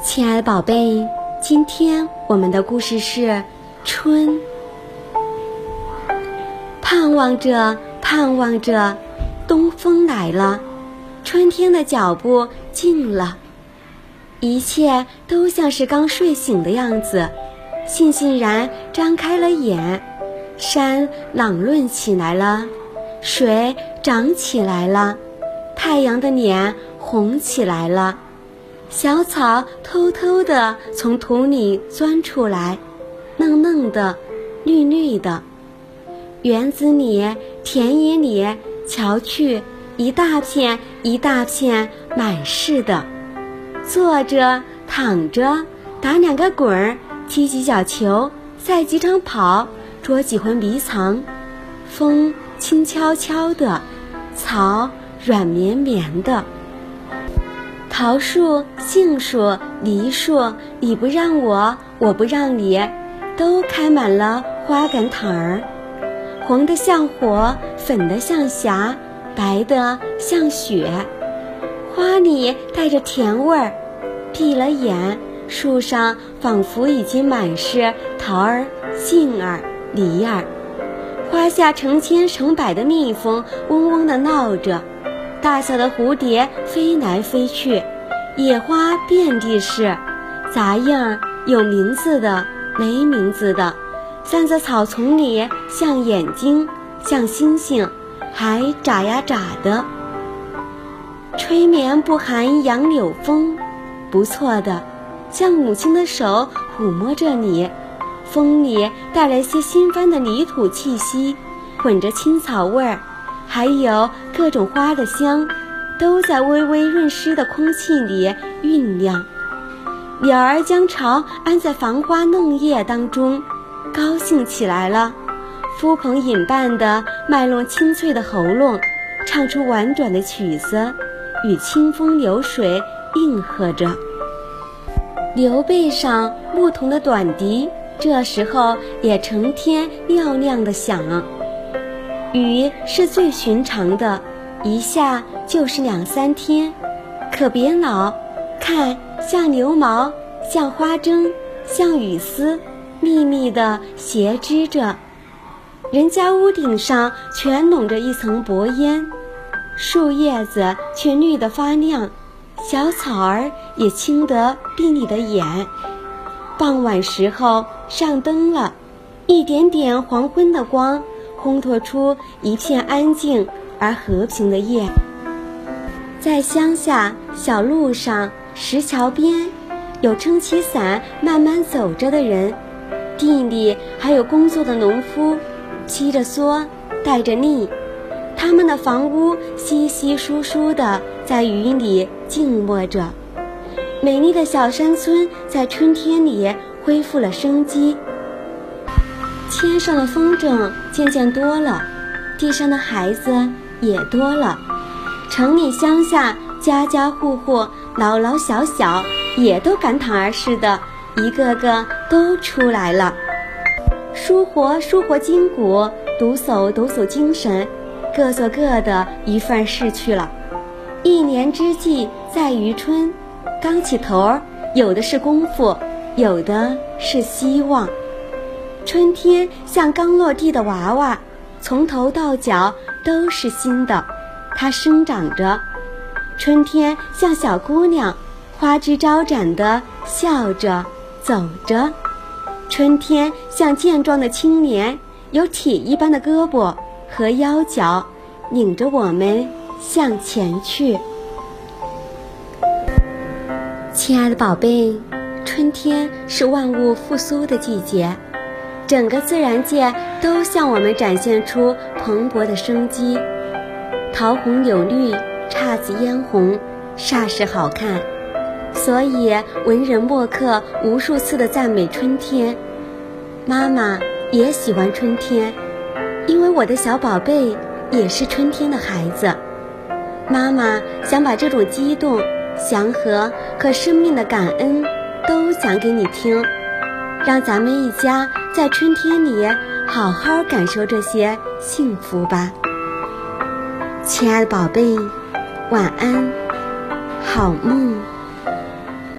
亲爱的宝贝，今天我们的故事是春。盼望着，盼望着，东风来了，春天的脚步近了，一切都像是刚睡醒的样子，悻悻然张开了眼。山朗润起来了，水涨起来了，太阳的脸红起来了。小草偷偷地从土里钻出来，嫩嫩的，绿绿的。园子里、田野里，瞧去，一大片一大片，满是的。坐着、躺着，打两个滚儿，踢几脚球，赛几场跑，捉几回迷藏。风轻悄悄的，草软绵绵的。桃树、杏树、梨树，你不让我，我不让你，都开满了花杆藤儿，红的像火，粉的像霞，白的像雪，花里带着甜味儿。闭了眼，树上仿佛已经满是桃儿、杏儿、梨儿，花下成千成百的蜜蜂嗡嗡地闹着。大小的蝴蝶飞来飞去，野花遍地是，杂样有名字的，没名字的，散在草丛里，像眼睛，像星星，还眨呀眨的。吹眠不寒杨柳风，不错的，像母亲的手抚摸着你，风里带来些新翻的泥土气息，混着青草味儿。还有各种花的香，都在微微润湿的空气里酝酿。鸟儿将巢安在繁花嫩叶当中，高兴起来了，呼朋引伴地卖弄清脆的喉咙，唱出婉转的曲子，与清风流水应和着。牛背上牧童的短笛，这时候也成天嘹亮的响。雨是最寻常的，一下就是两三天，可别恼，看像牛毛，像花针，像雨丝，密密的斜织着。人家屋顶上全笼着一层薄烟，树叶子却绿得发亮，小草儿也青得闭你的眼。傍晚时候上灯了，一点点黄昏的光。烘托出一片安静而和平的夜。在乡下小路上、石桥边，有撑起伞慢慢走着的人；地里还有工作的农夫，披着蓑，带着笠。他们的房屋稀稀疏疏的，在雨里静默着。美丽的小山村在春天里恢复了生机。天上的风筝渐渐多了，地上的孩子也多了，城里乡下家家户户老老小小也都赶趟儿似的，一个个都出来了，舒活舒活筋骨，抖擞抖擞精神，各做各的一份事去了。一年之计在于春，刚起头儿，有的是功夫，有的是希望。春天像刚落地的娃娃，从头到脚都是新的，它生长着。春天像小姑娘，花枝招展的笑着走着。春天像健壮的青年，有铁一般的胳膊和腰脚，拧着我们向前去。亲爱的宝贝，春天是万物复苏的季节。整个自然界都向我们展现出蓬勃的生机，桃红柳绿，姹紫嫣红，煞是好看。所以文人墨客无数次的赞美春天。妈妈也喜欢春天，因为我的小宝贝也是春天的孩子。妈妈想把这种激动、祥和和生命的感恩都讲给你听。让咱们一家在春天里好好感受这些幸福吧，亲爱的宝贝，晚安，好梦。